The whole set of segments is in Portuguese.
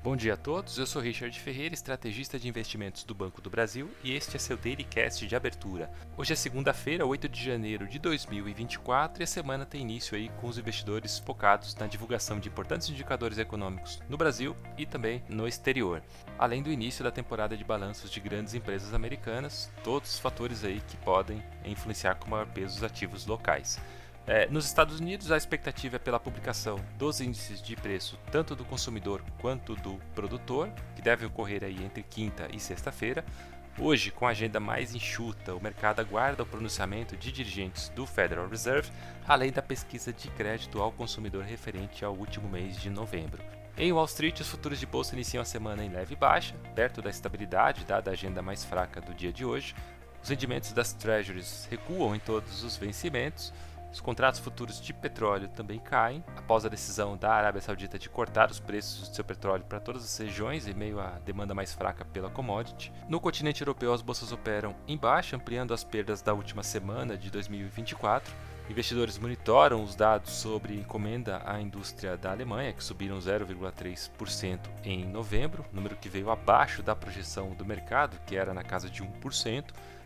Bom dia a todos, eu sou Richard Ferreira, estrategista de investimentos do Banco do Brasil e este é seu Daily Cast de abertura. Hoje é segunda-feira, 8 de janeiro de 2024 e a semana tem início aí com os investidores focados na divulgação de importantes indicadores econômicos no Brasil e também no exterior. Além do início da temporada de balanços de grandes empresas americanas, todos os fatores aí que podem influenciar com maior peso os ativos locais. É, nos Estados Unidos, a expectativa é pela publicação dos índices de preço tanto do consumidor quanto do produtor, que deve ocorrer aí entre quinta e sexta-feira. Hoje, com a agenda mais enxuta, o mercado aguarda o pronunciamento de dirigentes do Federal Reserve, além da pesquisa de crédito ao consumidor referente ao último mês de novembro. Em Wall Street, os futuros de bolsa iniciam a semana em leve baixa, perto da estabilidade, dada a agenda mais fraca do dia de hoje. Os rendimentos das treasuries recuam em todos os vencimentos, os contratos futuros de petróleo também caem após a decisão da Arábia Saudita de cortar os preços do seu petróleo para todas as regiões em meio à demanda mais fraca pela commodity. No continente europeu, as bolsas operam em baixa, ampliando as perdas da última semana de 2024. Investidores monitoram os dados sobre encomenda à indústria da Alemanha, que subiram 0,3% em novembro, número que veio abaixo da projeção do mercado, que era na casa de 1%.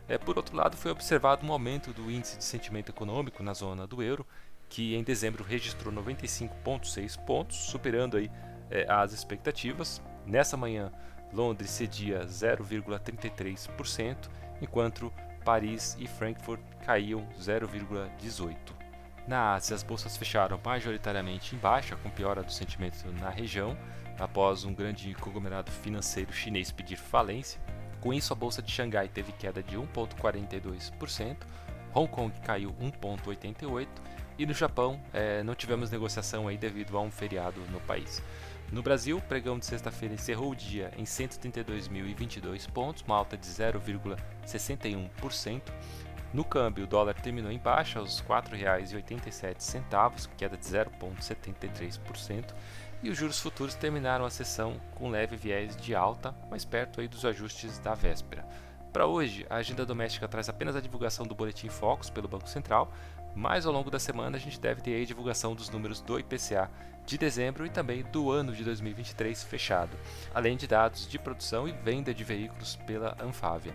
É, por outro lado, foi observado um aumento do índice de sentimento econômico na zona do euro, que em dezembro registrou 95,6 pontos, superando aí, é, as expectativas. Nessa manhã, Londres cedia 0,33%, enquanto Paris e Frankfurt caíam 0,18%. Na Ásia, as bolsas fecharam majoritariamente em baixa, com piora do sentimento na região, após um grande conglomerado financeiro chinês pedir falência. Com isso, a bolsa de Xangai teve queda de 1,42%, Hong Kong caiu 1,88% e no Japão eh, não tivemos negociação aí devido a um feriado no país. No Brasil, o pregão de sexta-feira encerrou o dia em 132.022 pontos, uma alta de 0,61%. No câmbio, o dólar terminou em baixa aos R$ 4,87, queda de 0,73%, e os juros futuros terminaram a sessão com leve viés de alta, mais perto aí dos ajustes da véspera. Para hoje, a agenda doméstica traz apenas a divulgação do boletim Focus pelo Banco Central, mas ao longo da semana a gente deve ter a divulgação dos números do IPCA de dezembro e também do ano de 2023 fechado, além de dados de produção e venda de veículos pela Anfávia.